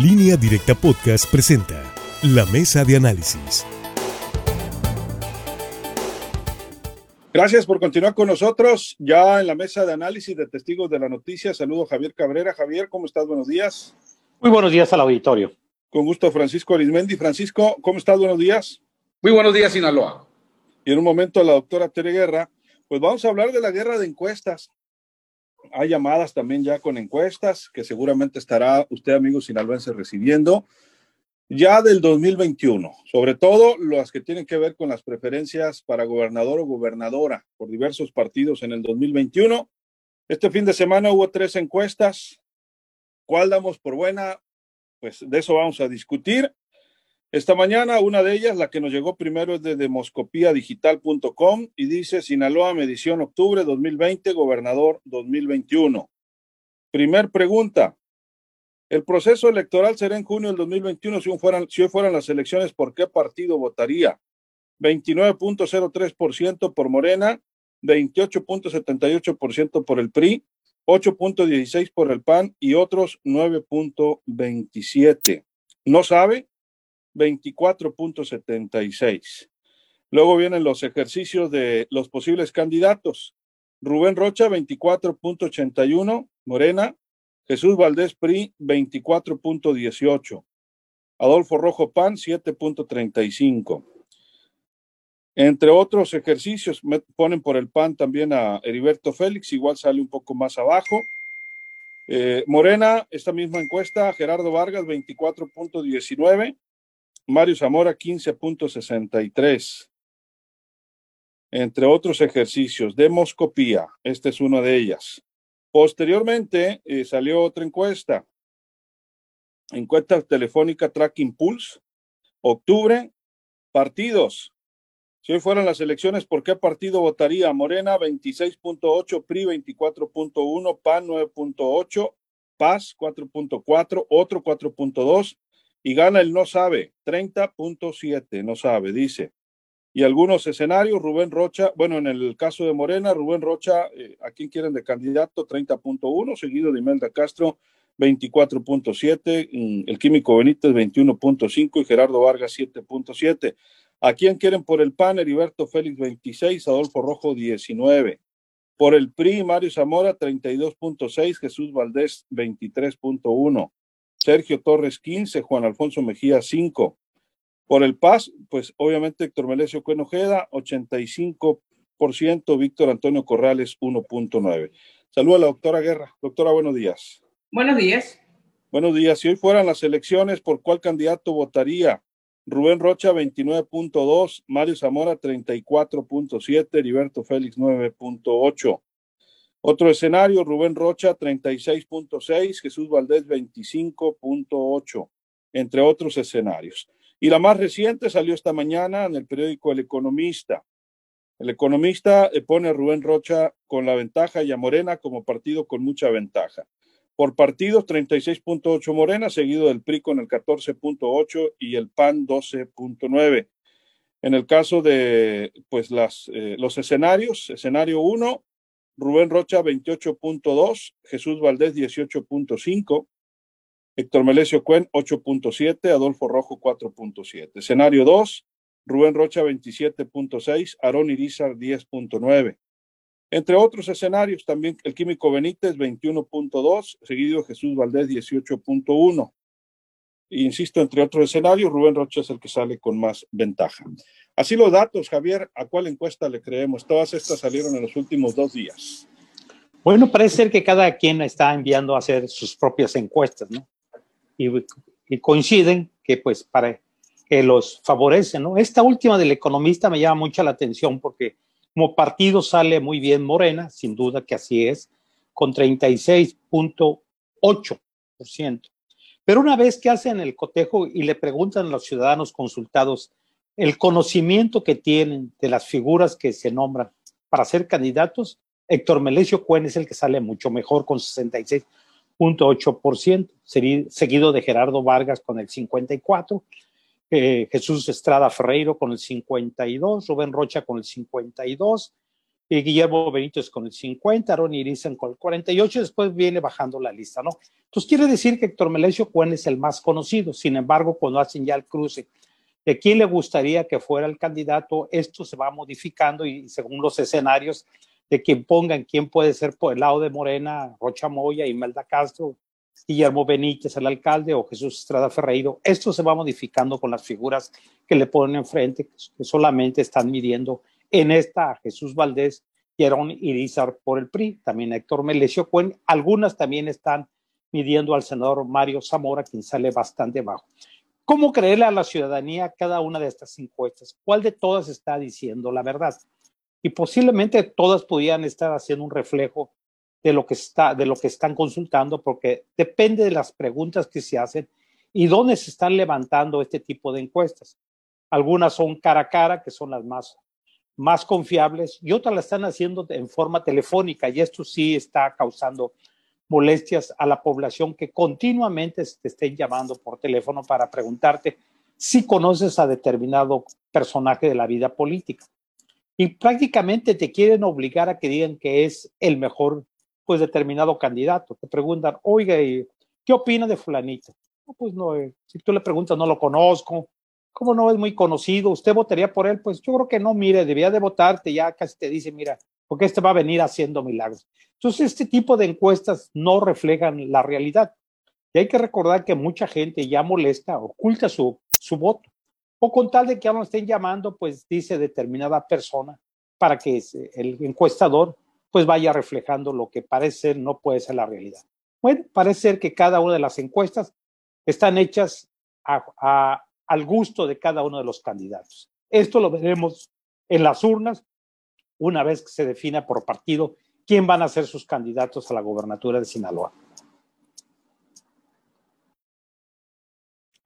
Línea Directa Podcast presenta La Mesa de Análisis. Gracias por continuar con nosotros. Ya en la mesa de análisis de testigos de la noticia, saludo a Javier Cabrera. Javier, ¿cómo estás? Buenos días. Muy buenos días al auditorio. Con gusto, Francisco Arismendi. Francisco, ¿cómo estás? Buenos días. Muy buenos días, Sinaloa. Y en un momento la doctora Tere Guerra, pues vamos a hablar de la guerra de encuestas hay llamadas también ya con encuestas que seguramente estará usted, amigo sinaloense, recibiendo ya del 2021, sobre todo las que tienen que ver con las preferencias para gobernador o gobernadora por diversos partidos en el 2021. Este fin de semana hubo tres encuestas. ¿Cuál damos por buena? Pues de eso vamos a discutir. Esta mañana, una de ellas, la que nos llegó primero es de demoscopiadigital.com y dice Sinaloa, medición octubre 2020, gobernador 2021. Primer pregunta. El proceso electoral será en junio del 2021 si, fueran, hoy fueran las elecciones, ¿por qué partido votaría? 29.03% por Morena, 28.78% por el PRI, 8.16% por el PAN y otros 9.27%. ¿No sabe? 24.76. Luego vienen los ejercicios de los posibles candidatos. Rubén Rocha, 24.81, Morena. Jesús Valdés PRI, 24.18. Adolfo Rojo PAN, 7.35. Entre otros ejercicios, ponen por el PAN también a Heriberto Félix, igual sale un poco más abajo. Eh, Morena, esta misma encuesta, Gerardo Vargas, 24.19. Mario Zamora 15.63. Entre otros ejercicios, demoscopía, esta es una de ellas. Posteriormente eh, salió otra encuesta, encuesta telefónica Tracking Pulse, octubre, partidos. Si hoy fueran las elecciones, ¿por qué partido votaría? Morena 26.8, PRI 24.1, PAN 9.8, PAS 4.4, otro 4.2, y gana el no sabe, 30.7, no sabe, dice. Y algunos escenarios, Rubén Rocha, bueno, en el caso de Morena, Rubén Rocha, eh, ¿a quién quieren de candidato? 30.1, seguido de Imelda Castro, 24.7, mm, el Químico Benítez, 21.5 y Gerardo Vargas, 7.7. ¿A quién quieren por el PAN? Heriberto Félix, 26, Adolfo Rojo, 19. Por el PRI, Mario Zamora, 32.6, Jesús Valdés, 23.1. Sergio Torres 15, Juan Alfonso Mejía 5. Por el PAS, pues obviamente Héctor Melesio Cuenojeda 85%, Víctor Antonio Corrales 1.9. Saludos a la doctora Guerra. Doctora, buenos días. Buenos días. Buenos días. Si hoy fueran las elecciones, ¿por cuál candidato votaría? Rubén Rocha 29.2, Mario Zamora 34.7, Heriberto Félix 9.8. Otro escenario, Rubén Rocha 36.6, Jesús Valdés 25.8, entre otros escenarios. Y la más reciente salió esta mañana en el periódico El Economista. El Economista eh, pone a Rubén Rocha con la ventaja y a Morena como partido con mucha ventaja. Por partidos, 36.8 Morena, seguido del PRI con el 14.8 y el PAN 12.9. En el caso de pues las, eh, los escenarios, escenario 1, Rubén Rocha 28.2, Jesús Valdés 18.5, Héctor Melesio Cuen 8.7, Adolfo Rojo 4.7. Escenario 2, Rubén Rocha 27.6, Aarón Irizar 10.9. Entre otros escenarios, también el Químico Benítez 21.2, seguido Jesús Valdés 18.1. Insisto, entre otros escenarios, Rubén Rocha es el que sale con más ventaja. Así los datos, Javier, ¿a cuál encuesta le creemos? Todas estas salieron en los últimos dos días. Bueno, parece ser que cada quien está enviando a hacer sus propias encuestas, ¿no? Y, coinciden que pues para que los favorecen, ¿no? Esta última del economista me llama mucho la atención porque como partido sale muy bien Morena, sin duda que así es, con 36.8%. Pero una vez que hacen el cotejo y le preguntan a los ciudadanos consultados el conocimiento que tienen de las figuras que se nombran para ser candidatos, Héctor Melesio Cuen es el que sale mucho mejor con 66.8%, seguido de Gerardo Vargas con el 54%, eh, Jesús Estrada Ferreiro con el 52%, Rubén Rocha con el 52%, y Guillermo Benítez con el 50, Ronnie Irizan con el 48, después viene bajando la lista, ¿no? Entonces quiere decir que Héctor Melesio Cuen es el más conocido, sin embargo, cuando hacen ya el cruce de quién le gustaría que fuera el candidato, esto se va modificando y según los escenarios de quien pongan quién puede ser por el lado de Morena, Rocha Moya, Imelda Castro, Guillermo Benítez, el alcalde, o Jesús Estrada Ferreiro. Esto se va modificando con las figuras que le ponen enfrente, que solamente están midiendo en esta Jesús Valdés Aaron Irizar por el PRI, también Héctor Melesio Cuen. Algunas también están midiendo al senador Mario Zamora, quien sale bastante bajo. ¿Cómo creerle a la ciudadanía cada una de estas encuestas? ¿Cuál de todas está diciendo la verdad? Y posiblemente todas pudieran estar haciendo un reflejo de lo que está, de lo que están consultando, porque depende de las preguntas que se hacen y dónde se están levantando este tipo de encuestas. Algunas son cara a cara, que son las más, más confiables, y otras las están haciendo en forma telefónica, y esto sí está causando molestias a la población que continuamente te estén llamando por teléfono para preguntarte si conoces a determinado personaje de la vida política. Y prácticamente te quieren obligar a que digan que es el mejor pues determinado candidato. Te preguntan, oiga, ¿qué opina de fulanito? pues no, eh, si tú le preguntas, no lo conozco, ¿cómo no es muy conocido? ¿Usted votaría por él? Pues yo creo que no, mire, debía de votarte, ya casi te dice, mira, porque este va a venir haciendo milagros. Entonces, este tipo de encuestas no reflejan la realidad. Y hay que recordar que mucha gente ya molesta, oculta su, su voto. O con tal de que ya no estén llamando, pues dice determinada persona para que el encuestador pues vaya reflejando lo que parece ser no puede ser la realidad. Bueno, parece ser que cada una de las encuestas están hechas al gusto de cada uno de los candidatos. Esto lo veremos en las urnas una vez que se defina por partido quién van a ser sus candidatos a la gobernatura de Sinaloa.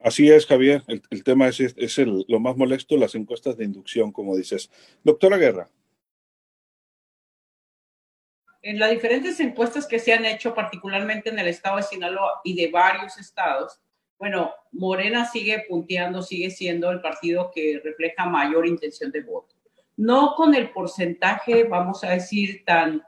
Así es, Javier. El, tema es, es lo más molesto, las encuestas de inducción, como dices. Doctora Guerra en las diferentes encuestas que se han hecho, particularmente en el estado de Sinaloa y de varios estados, bueno, Morena sigue punteando, sigue siendo el partido que refleja mayor intención de voto. No con el porcentaje, vamos a decir, tan,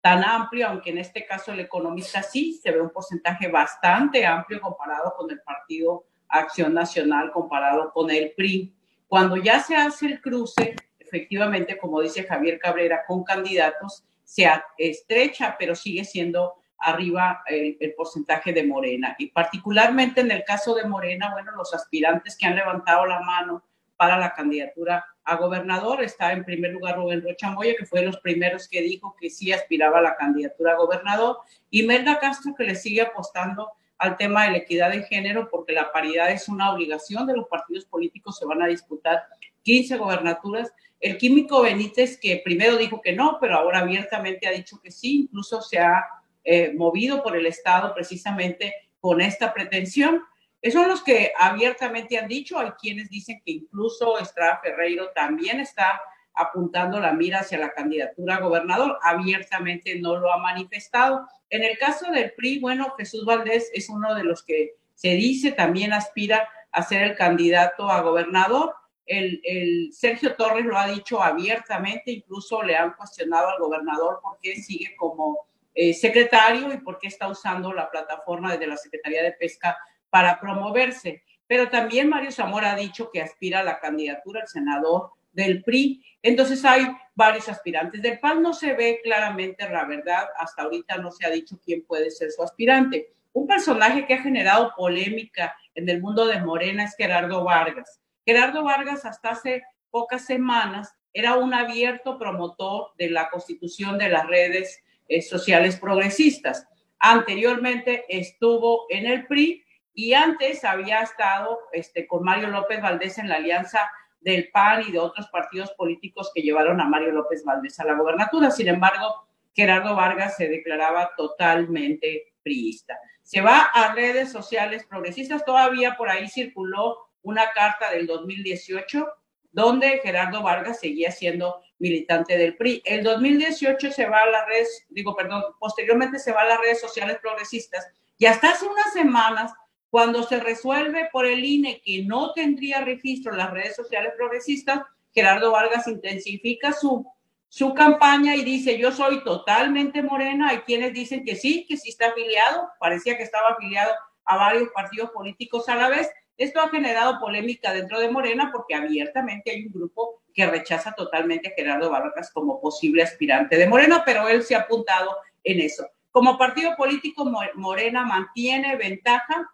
tan amplio, aunque en este caso el economista sí se ve un porcentaje bastante amplio comparado con el partido Acción Nacional, comparado con el PRI. Cuando ya se hace el cruce, efectivamente, como dice Javier Cabrera, con candidatos, se estrecha, pero sigue siendo arriba el, porcentaje de Morena. Y particularmente en el caso de Morena, bueno, los aspirantes que han levantado la mano para la candidatura a gobernador, está en primer lugar Rubén Rocha Moya, que fue de los primeros que dijo que sí aspiraba a la candidatura a gobernador, y Melda Castro, que le sigue apostando al tema de la equidad de género, porque la paridad es una obligación de los partidos políticos, se van a disputar 15 gobernaturas el químico Benítez, que primero dijo que no, pero ahora abiertamente ha dicho que sí, incluso se ha eh, movido por el Estado precisamente con esta pretensión. Esos son los que abiertamente han dicho. Hay quienes dicen que incluso Estrada Ferreiro también está apuntando la mira hacia la candidatura a gobernador. Abiertamente no lo ha manifestado. En el caso del PRI, bueno, Jesús Valdés es uno de los que se dice también aspira a ser el candidato a gobernador el, Sergio Torres lo ha dicho abiertamente, incluso le han cuestionado al gobernador por qué sigue como eh, secretario y por qué está usando la plataforma desde la Secretaría de Pesca para promoverse. Pero también Mario Zamora ha dicho que aspira a la candidatura al senador del PRI. Entonces hay varios aspirantes. Del PAN no se ve claramente la verdad. Hasta ahorita no se ha dicho quién puede ser su aspirante. Un personaje que ha generado polémica en el mundo de Morena es Gerardo Vargas. Gerardo Vargas hasta hace pocas semanas era un abierto promotor de la constitución de las redes sociales progresistas. Anteriormente estuvo en el PRI y antes había estado este, con Mario López Valdés en la alianza del PAN y de otros partidos políticos que llevaron a Mario López Valdés a la gobernatura. Sin embargo, Gerardo Vargas se declaraba totalmente priista. Se va a redes sociales progresistas, todavía por ahí circuló una carta del 2018 donde Gerardo Vargas seguía siendo militante del PRI. El 2018 se va a las redes, digo, perdón, posteriormente se va a las redes sociales progresistas y hasta hace unas semanas, cuando se resuelve por el INE que no tendría registro en las redes sociales progresistas, Gerardo Vargas intensifica su, su campaña y dice, yo soy totalmente morena. Hay quienes dicen que sí, que sí está afiliado. Parecía que estaba afiliado a varios partidos políticos a la vez. Esto ha generado polémica dentro de Morena porque abiertamente hay un grupo que rechaza totalmente a Gerardo Vargas como posible aspirante de Morena, pero él se ha apuntado en eso. Como partido político, Morena mantiene ventaja.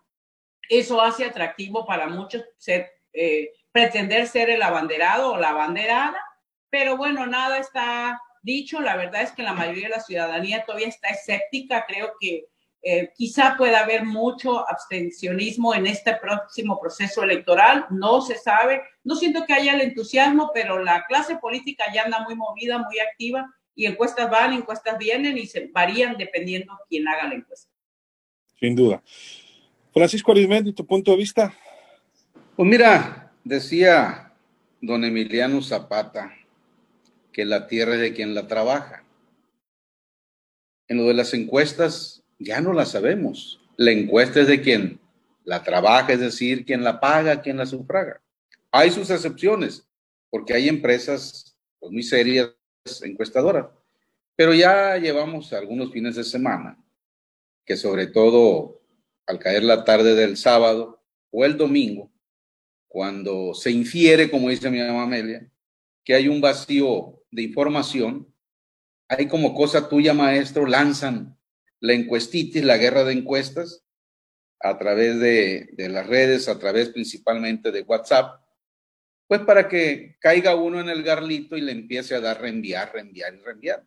Eso hace atractivo para muchos ser, eh, pretender ser el abanderado o la abanderada pero bueno, nada está dicho. La verdad es que la mayoría de la ciudadanía todavía está escéptica. Creo que eh, quizá pueda haber mucho abstencionismo en este próximo proceso electoral. No se sabe. No siento que haya el entusiasmo, pero la clase política ya anda muy movida, muy activa y encuestas van, encuestas vienen y se varían dependiendo quién haga la encuesta. Sin duda. Francisco Arizmendi, tu punto de vista. Pues mira, decía don Emiliano Zapata, que la tierra es de quien la trabaja. En lo de las encuestas, ya no la sabemos. La encuesta es de quien la trabaja, es decir, quien la paga, quien la sufraga. Hay sus excepciones, porque hay empresas pues, muy serias encuestadoras, pero ya llevamos algunos fines de semana que sobre todo al caer la tarde del sábado o el domingo, cuando se infiere, como dice mi mamá Amelia, que hay un vacío de información, hay como cosa tuya, maestro, lanzan la encuestitis, la guerra de encuestas, a través de, las redes, a través principalmente de WhatsApp, pues para que caiga uno en el garlito y le empiece a dar reenviar, reenviar y reenviar.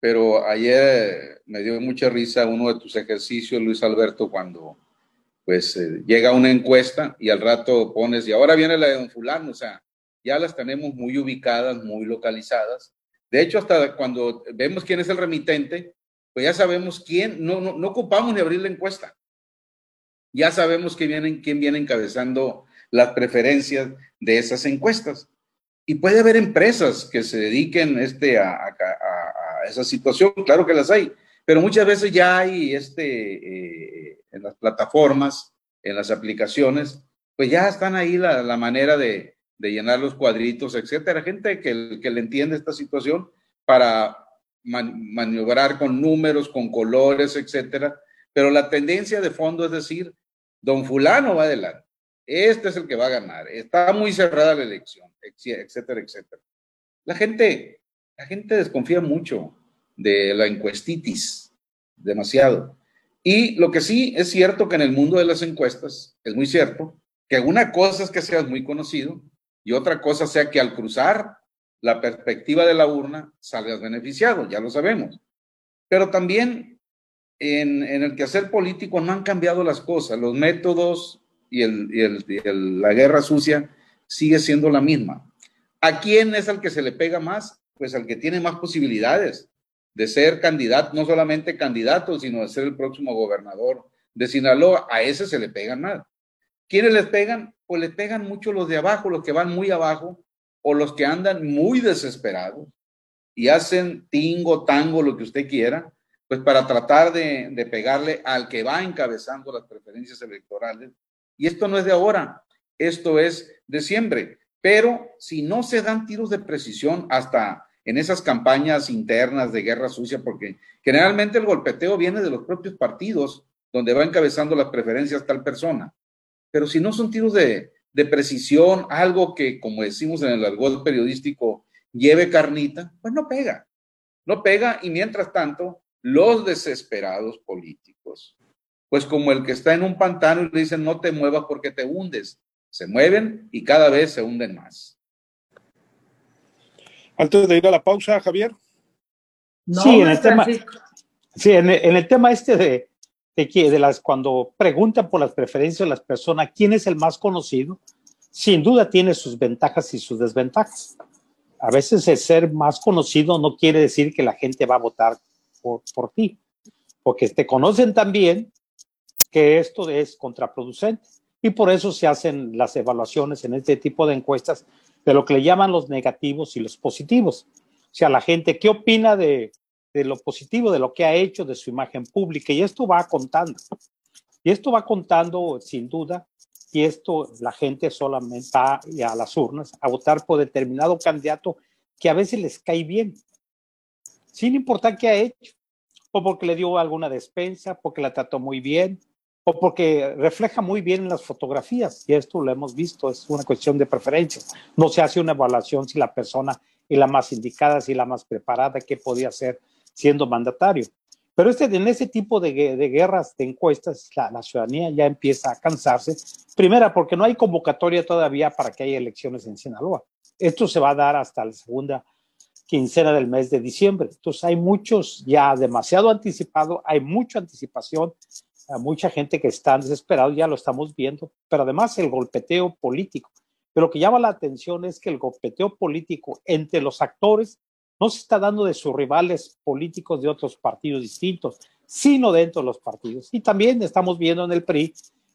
Pero ayer me dio mucha risa uno de tus ejercicios, Luis Alberto, cuando pues eh, llega una encuesta y al rato pones, y ahora viene la de don fulano, o sea, ya las tenemos muy ubicadas, muy localizadas. De hecho, hasta cuando vemos quién es el remitente, pues ya sabemos quién, no, no, ocupamos ni abrir la encuesta. Ya sabemos quién viene, quién viene encabezando las preferencias de esas encuestas. Y puede haber empresas que se dediquen este, a, esa situación, claro que las hay, pero muchas veces ya hay este, eh, en las plataformas, en las aplicaciones, pues ya están ahí la manera de, de llenar los cuadritos, etcétera. Gente que, que le entiende esta situación para maniobrar con números, con colores, etcétera. Pero la tendencia de fondo es decir, don fulano va adelante, este es el que va a ganar, está muy cerrada la elección, etcétera, etcétera. La gente, la gente desconfía mucho de la encuestitis, demasiado. Y lo que sí es cierto que en el mundo de las encuestas, es muy cierto, que una cosa es que seas muy conocido y otra cosa sea que al cruzar la perspectiva de la urna salgas beneficiado, ya lo sabemos. Pero también en, el quehacer político no han cambiado las cosas, los métodos y, la guerra sucia sigue siendo la misma. ¿A quién es al que se le pega más? Pues al que tiene más posibilidades de ser candidato, no solamente candidato, sino de ser el próximo gobernador de Sinaloa. A ese se le pega más. ¿Quiénes les pegan? Pues les pegan mucho los de abajo, los que van muy abajo o los que andan muy desesperados y hacen tingo, tango, lo que usted quiera, pues para tratar de, de pegarle al que va encabezando las preferencias electorales. Y esto no es de ahora, esto es de siempre. Pero si no se dan tiros de precisión hasta en esas campañas internas de guerra sucia, porque generalmente el golpeteo viene de los propios partidos donde va encabezando las preferencias tal persona. Pero si no son tiros de, precisión, algo que, como decimos en el argot periodístico, lleve carnita, pues no pega. No pega y mientras tanto, los desesperados políticos, pues como el que está en un pantano y le dicen no te muevas porque te hundes, se mueven y cada vez se hunden más. Antes de ir a la pausa, Javier. sí, en el tema, sí, en el tema este de, de, de las, cuando preguntan por las preferencias de las personas, ¿quién es el más conocido? Sin duda tiene sus ventajas y sus desventajas. A veces el ser más conocido no quiere decir que la gente va a votar por, por ti, porque te conocen también que esto es contraproducente. Y por eso se hacen las evaluaciones en este tipo de encuestas de lo que le llaman los negativos y los positivos. O sea, la gente, ¿qué opina de, de lo positivo, de lo que ha hecho, de su imagen pública. Y esto va contando. Y esto va contando sin duda. Y esto la gente solamente va a las urnas a votar por determinado candidato que a veces les cae bien, sin importar qué ha hecho, o porque le dio alguna despensa, porque la trató muy bien, o porque refleja muy bien en las fotografías, y esto lo hemos visto, es una cuestión de preferencia. No se hace una evaluación si la persona es la más indicada, si la más preparada, qué podía hacer siendo mandatario. Pero este, en ese tipo de, guerras, de encuestas, la, la, ciudadanía ya empieza a cansarse. Primera, porque no hay convocatoria todavía para que haya elecciones en Sinaloa. Esto se va a dar hasta la segunda quincena del mes de diciembre. Entonces hay muchos ya demasiado anticipado, hay mucha anticipación, hay mucha gente que está desesperado, ya lo estamos viendo, pero además el golpeteo político. Pero lo que llama la atención es que el golpeteo político entre los actores no se está dando de sus rivales políticos de otros partidos distintos, sino dentro de los partidos. Y también estamos viendo en el PRI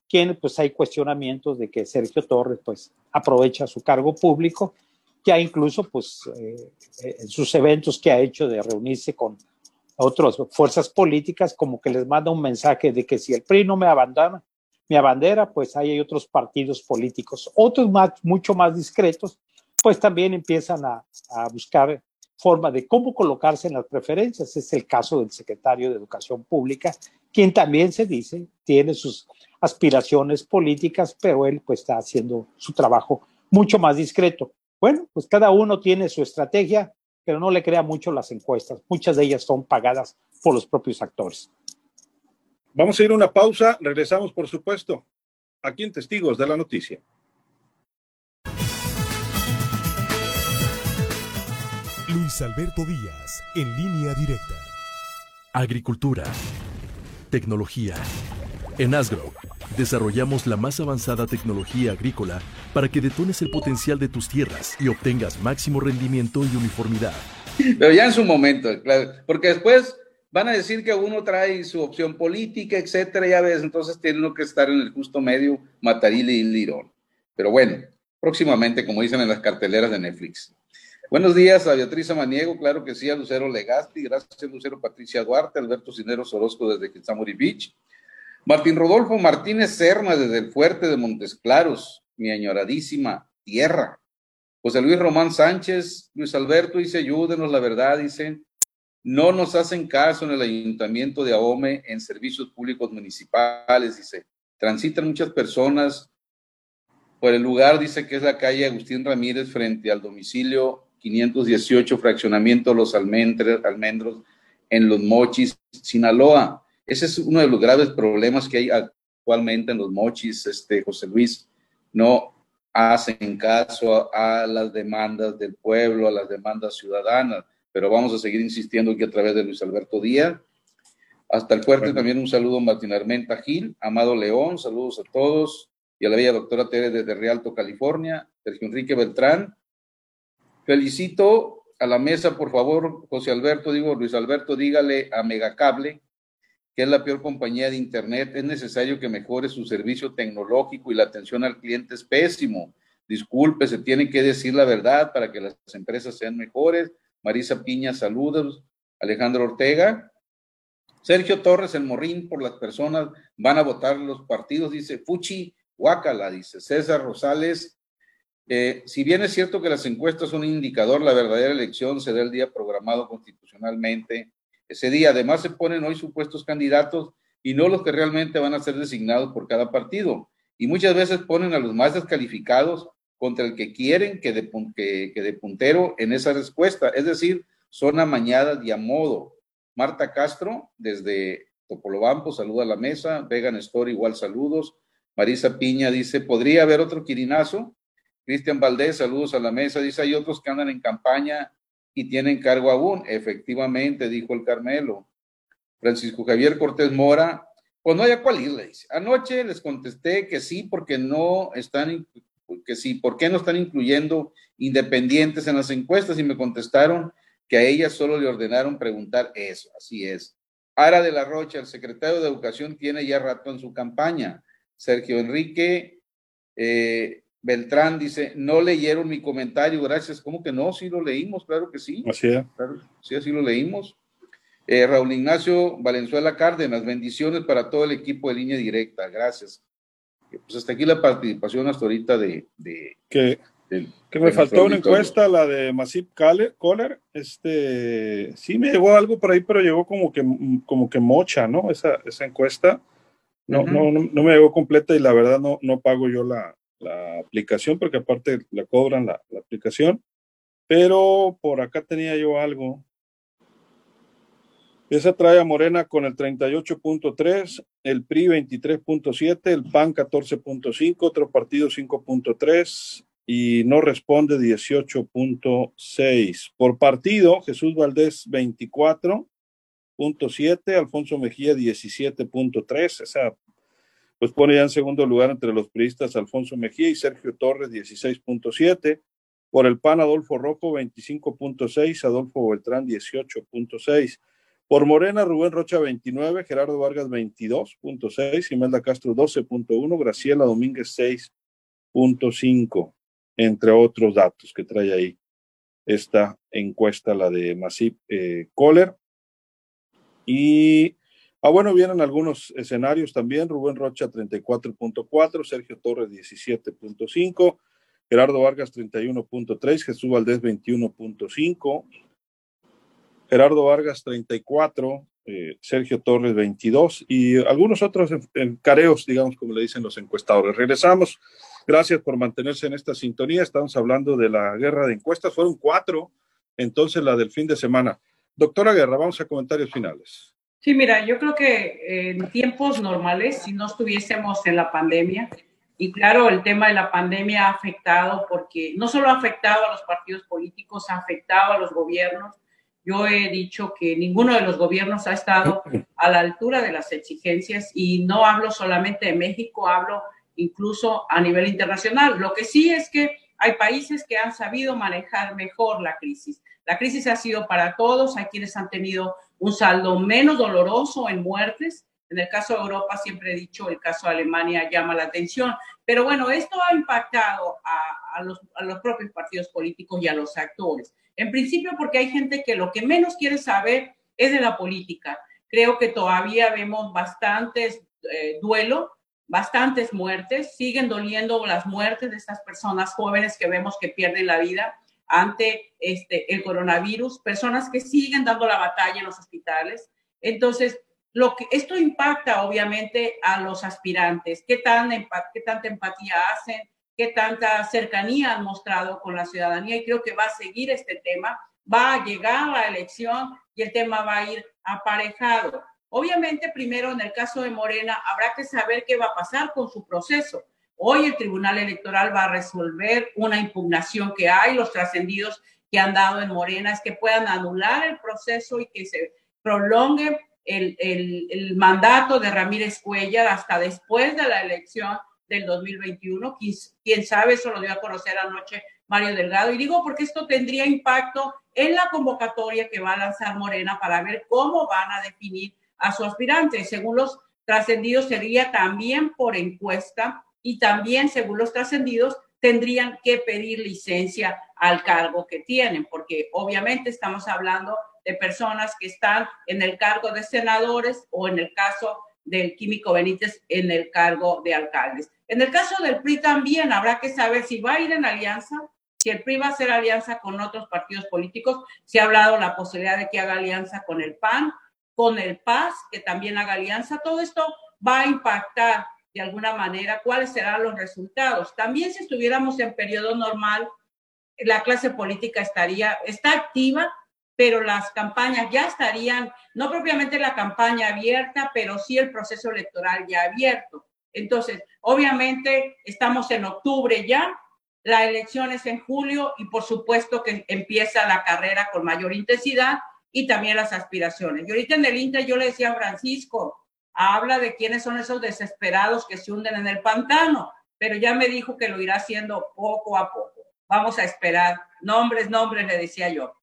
que pues hay cuestionamientos de que Sergio Torres pues aprovecha su cargo público, que incluso pues eh, en sus eventos que ha hecho de reunirse con otras fuerzas políticas como que les manda un mensaje de que si el PRI no me abandona, mi bandera, pues hay otros partidos políticos, otros más, mucho más discretos, pues también empiezan a, a buscar forma de cómo colocarse en las preferencias. Es el caso del secretario de Educación Pública, quien también se dice tiene sus aspiraciones políticas, pero él pues está haciendo su trabajo mucho más discreto. Bueno, pues cada uno tiene su estrategia, pero no le crea mucho las encuestas. Muchas de ellas son pagadas por los propios actores. Vamos a ir a una pausa, regresamos por supuesto, aquí en Testigos de la Noticia. Luis Alberto Díaz, en línea directa. Agricultura. Tecnología. En Asgrow, desarrollamos la más avanzada tecnología agrícola para que detones el potencial de tus tierras y obtengas máximo rendimiento y uniformidad. Pero ya en su momento, claro, porque después van a decir que uno trae su opción política, etcétera, ya ves, entonces tiene que estar en el justo medio, Mataril y Lirón. Pero bueno, próximamente, como dicen en las carteleras de Netflix. Buenos días a Beatriz Amaniego, claro que sí, a Lucero Legasti, gracias a Lucero Patricia Duarte, Alberto Cineros Orozco desde Quetzamuri Beach, Martín Rodolfo Martínez Serna desde el Fuerte de Montes Claros, mi añoradísima tierra. José Luis Román Sánchez, Luis Alberto dice, ayúdenos, la verdad, dice, no nos hacen caso en el ayuntamiento de Ahome en servicios públicos municipales, dice, transitan muchas personas por el lugar, dice que es la calle Agustín Ramírez frente al domicilio 518, fraccionamiento Los Almendros, en Los Mochis, Sinaloa. Ese es uno de los graves problemas que hay actualmente en Los Mochis, este, José Luis. No hacen caso a, las demandas del pueblo, a las demandas ciudadanas, pero vamos a seguir insistiendo aquí a través de Luis Alberto Díaz. Hasta el fuerte también un saludo a Martín Armenta Gil, Amado León, saludos a todos, y a la bella doctora Tere desde Rialto, California, Sergio Enrique Beltrán, Felicito a la mesa, por favor, José Alberto, digo, Luis Alberto, dígale a Megacable que es la peor compañía de Internet. Es necesario que mejore su servicio tecnológico y la atención al cliente es pésimo. Disculpe, se tiene que decir la verdad para que las empresas sean mejores. Marisa Piña, saludos. Alejandro Ortega. Sergio Torres, el morrín por las personas, van a votar los partidos, dice Fuchi, Huacala, dice César Rosales, eh, si bien es cierto que las encuestas son un indicador, la verdadera elección se da el día programado constitucionalmente. Ese día, además, se ponen hoy supuestos candidatos y no los que realmente van a ser designados por cada partido. Y muchas veces ponen a los más descalificados contra el que quieren que de, puntero en esa respuesta. Es decir, son amañadas y a modo. Marta Castro, desde Topolobampo, saluda a la mesa. Vegan Story, igual saludos. Marisa Piña dice, ¿podría haber otro quirinazo? Cristian Valdés, saludos a la mesa. Dice, hay otros que andan en campaña y tienen cargo aún. Efectivamente, dijo el Carmelo. Francisco Javier Cortés Mora, pues no haya cuál ir, dice. Anoche les contesté que sí, porque no están, que sí, ¿por qué no están incluyendo independientes en las encuestas? Y me contestaron que a ellas solo le ordenaron preguntar eso. Así es. Ara de la Rocha, el secretario de Educación, tiene ya rato en su campaña. Sergio Enrique eh, Beltrán dice, no leyeron mi comentario, gracias. ¿Cómo que no? Sí lo leímos, claro que sí. Así es. sí, así lo leímos. Eh, Raúl Ignacio Valenzuela Cárdenas, bendiciones para todo el equipo de línea directa, gracias. Pues hasta aquí la participación hasta ahorita de... que que me faltó una encuesta, la de Masip Kohler, este, sí me llegó algo por ahí, pero llegó como que, como que mocha, ¿no? Esa, esa encuesta. No, no, no, me llegó completa y la verdad no, no pago yo la, la aplicación porque aparte la cobran la, la, aplicación. Pero por acá tenía yo algo. Esa trae a Morena con el 38.3, el PRI 23.7, el PAN 14.5, otro partido 5.3, y no responde 18.6. Por partido, Jesús Valdés 24.7, Alfonso Mejía 17.3. Esa pues pone ya en segundo lugar entre los priistas Alfonso Mejía y Sergio Torres 16.7. Por el PAN, Adolfo Rojo 25.6, Adolfo Beltrán 18.6. Por Morena, Rubén Rocha 29, Gerardo Vargas 22.6, Imelda Castro 12.1, Graciela Domínguez 6.5 entre otros datos que trae ahí esta encuesta, la de Masip eh. Y, ah, bueno, vienen algunos escenarios también. Rubén Rocha 34.4, Sergio Torres 17.5, Gerardo Vargas 31.3, Jesús Valdés 21.5, Gerardo Vargas 34, eh, Sergio Torres 22 y algunos otros careos, digamos, como le dicen los encuestadores. Regresamos. Gracias por mantenerse en esta sintonía. Estamos hablando de la guerra de encuestas. Fueron cuatro, entonces la del fin de semana. Doctora Guerra, vamos a comentarios finales. Sí, mira, yo creo que en tiempos normales, si no estuviésemos en la pandemia, y claro, el tema de la pandemia ha afectado porque no solo ha afectado a los partidos políticos, ha afectado a los gobiernos, yo he dicho que ninguno de los gobiernos ha estado a la altura de las exigencias y no hablo solamente de México, hablo incluso a nivel internacional. Lo que sí es que hay países que han sabido manejar mejor la crisis. La crisis ha sido para todos, hay quienes han tenido un saldo menos doloroso en muertes. En el caso de Europa, siempre he dicho, el caso de Alemania llama la atención. Pero bueno, esto ha impactado a, los, a los propios partidos políticos y a los actores. En principio porque hay gente que lo que menos quiere saber es de la política. Creo que todavía vemos bastantes eh, duelo, bastantes muertes, siguen doliendo las muertes de estas personas jóvenes que vemos que pierden la vida ante este, el coronavirus, personas que siguen dando la batalla en los hospitales. Entonces, lo que, esto impacta obviamente a los aspirantes, qué, tan, qué tanta empatía hacen, qué tanta cercanía han mostrado con la ciudadanía y creo que va a seguir este tema, va a llegar la elección y el tema va a ir aparejado. Obviamente, primero en el caso de Morena, habrá que saber qué va a pasar con su proceso. Hoy el Tribunal Electoral va a resolver una impugnación que hay, los trascendidos que han dado en Morena es que puedan anular el proceso y que se prolongue el, el, mandato de Ramírez Cuellar hasta después de la elección del 2021. Quién sabe, eso lo dio a conocer anoche Mario Delgado. Y digo porque esto tendría impacto en la convocatoria que va a lanzar Morena para ver cómo van a definir a su aspirante. Según los trascendidos, sería también por encuesta y también, según los trascendidos, tendrían que pedir licencia al cargo que tienen, porque obviamente estamos hablando de personas que están en el cargo de senadores o en el caso del Químico Benítez en el cargo de alcaldes. En el caso del PRI también habrá que saber si va a ir en alianza, si el PRI va a hacer alianza con otros partidos políticos. Se ha hablado la posibilidad de que haga alianza con el PAN, con el PAS, que también haga alianza. Todo esto va a impactar de alguna manera cuáles serán los resultados. También si estuviéramos en periodo normal, la clase política estaría, está activa, pero las campañas ya estarían, no propiamente la campaña abierta, pero sí el proceso electoral ya abierto. Entonces, obviamente estamos en octubre ya, la elección es en julio y por supuesto que empieza la carrera con mayor intensidad y también las aspiraciones. Y ahorita en el Inter yo le decía a Francisco, habla de quiénes son esos desesperados que se hunden en el pantano, pero ya me dijo que lo irá haciendo poco a poco. Vamos a esperar. Nombres, nombres, le decía yo.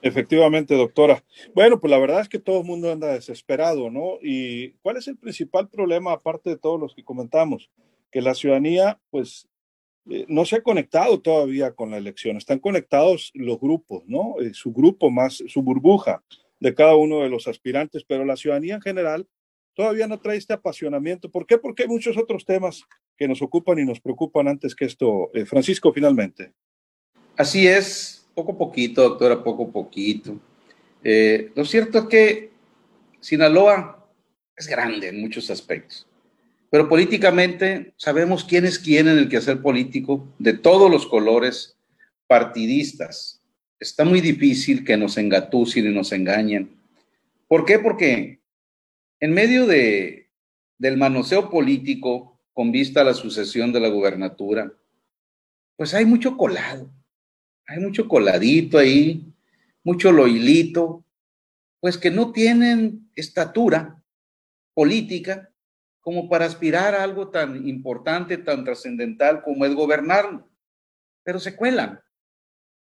Efectivamente, doctora. Bueno, pues la verdad es que todo el mundo anda desesperado, ¿no? ¿Y cuál es el principal problema, aparte de todos los que comentamos? Que la ciudadanía, pues, eh, no se ha conectado todavía con la elección. Están conectados los grupos, ¿no? Eh, su grupo más, su burbuja de cada uno de los aspirantes, pero la ciudadanía en general, todavía no trae este apasionamiento. ¿Por qué? Porque hay muchos otros temas que nos ocupan y nos preocupan antes que esto. Eh, Francisco, finalmente. Así es, poco a poquito, doctora, poco a poquito. Lo cierto es que Sinaloa es grande en muchos aspectos, pero políticamente sabemos quién es quién en el quehacer político de todos los colores partidistas. Está muy difícil que nos engatusen y nos engañen. ¿Por qué? Porque en medio de, del manoseo político con vista a la sucesión de la gubernatura, pues hay mucho colado, hay mucho coladito ahí, mucho loilito, pues que no tienen estatura política como para aspirar a algo tan importante, tan trascendental como es gobernar, pero se cuelan,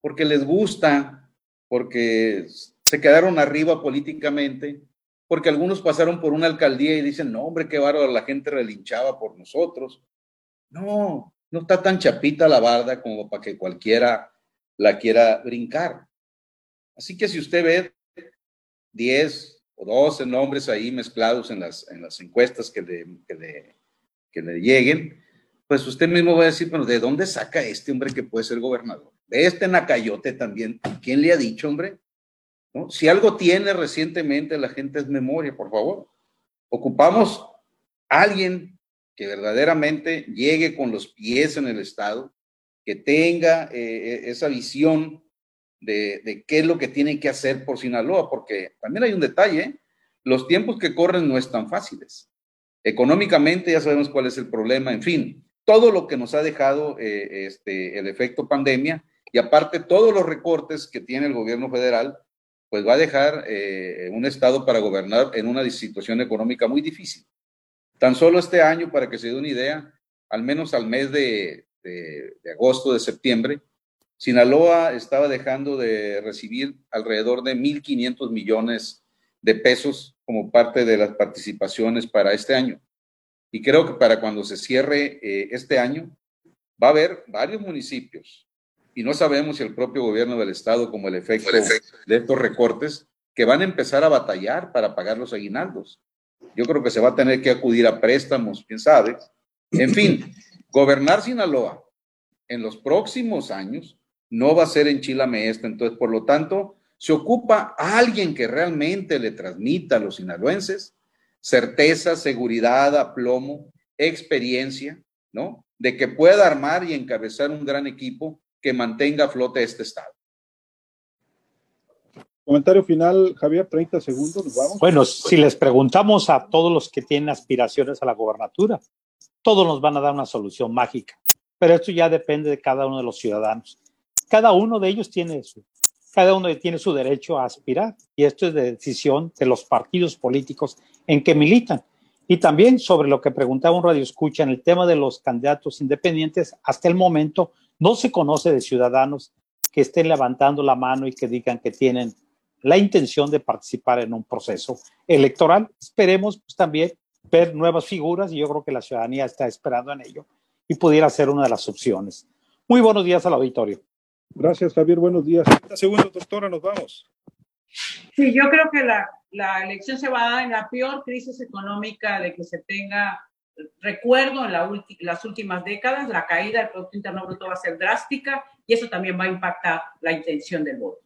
porque les gusta, porque se quedaron arriba políticamente porque algunos pasaron por una alcaldía y dicen, no, hombre, qué bárbaro, la gente relinchaba por nosotros. No, no está tan chapita la barda como para que cualquiera la quiera brincar. Así que si usted ve 10 o 12 nombres ahí mezclados en las, en las encuestas que le, que le, lleguen, pues usted mismo va a decir, bueno, ¿de dónde saca este hombre que puede ser gobernador? De este Nacayote también. ¿Quién le ha dicho, hombre? Si algo tiene recientemente la gente es memoria, por favor. Ocupamos a alguien que verdaderamente llegue con los pies en el Estado, que tenga eh, eh, esa visión de, qué es lo que tiene que hacer por Sinaloa, porque también hay un detalle, ¿eh? los tiempos que corren no están fáciles. Económicamente ya sabemos cuál es el problema, en fin, todo lo que nos ha dejado este, el efecto pandemia y aparte todos los recortes que tiene el gobierno federal pues va a dejar eh, un Estado para gobernar en una situación económica muy difícil. Tan solo este año, para que se dé una idea, al menos al mes de, agosto, de septiembre, Sinaloa estaba dejando de recibir alrededor de 1.500 millones de pesos como parte de las participaciones para este año. Y creo que para cuando se cierre eh, este año, va a haber varios municipios y no sabemos si el propio gobierno del Estado, como el efecto, de estos recortes, que van a empezar a batallar para pagar los aguinaldos. Yo creo que se va a tener que acudir a préstamos, quién sabe. En fin, gobernar Sinaloa en los próximos años no va a ser en Chilame este. Entonces, por lo tanto, se ocupa a alguien que realmente le transmita a los sinaloenses certeza, seguridad, aplomo, experiencia, ¿no? De que pueda armar y encabezar un gran equipo que mantenga a flote este Estado. Comentario final, Javier, 30 segundos, nos vamos. Bueno, si les preguntamos a todos los que tienen aspiraciones a la gobernatura, todos nos van a dar una solución mágica, pero esto ya depende de cada uno de los ciudadanos. Cada uno de ellos tiene su, cada uno tiene su derecho a aspirar y esto es de decisión de los partidos políticos en que militan. Y también sobre lo que preguntaba un radio escucha en el tema de los candidatos independientes, hasta el momento no se conoce de ciudadanos que estén levantando la mano y que digan que tienen la intención de participar en un proceso electoral. Esperemos pues, también ver nuevas figuras y yo creo que la ciudadanía está esperando en ello y pudiera ser una de las opciones. Muy buenos días al auditorio. Gracias, Javier. Buenos días. Segundo, doctora, nos vamos. Sí, yo creo que la, la elección se va a dar en la peor crisis económica de que se tenga recuerdo en las últimas décadas, la caída del Producto Interno Bruto va a ser drástica y eso también va a impactar la intención del voto.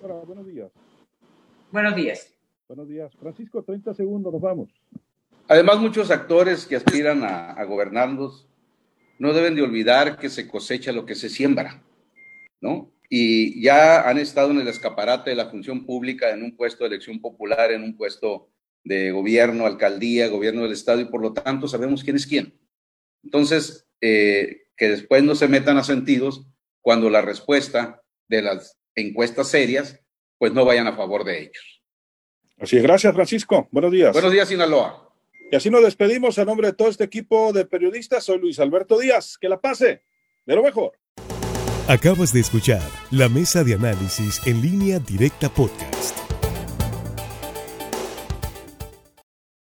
Hola, buenos días. Buenos días. Buenos días. Francisco, 30 segundos, nos vamos. Además, muchos actores que aspiran a, a gobernarnos no deben de olvidar que se cosecha lo que se siembra, ¿no? Y ya han estado en el escaparate de la función pública, en un puesto de elección popular, en un puesto de gobierno, alcaldía, gobierno del Estado y por lo tanto sabemos quién es quién. Entonces, eh, que después no se metan a sentidos cuando la respuesta de las encuestas serias, pues no vayan a favor de ellos. Así es, gracias Francisco. Buenos días. Buenos días, Sinaloa. Y así nos despedimos a nombre de todo este equipo de periodistas. Soy Luis Alberto Díaz. Que la pase de lo mejor. Acabas de escuchar la mesa de análisis en línea directa podcast.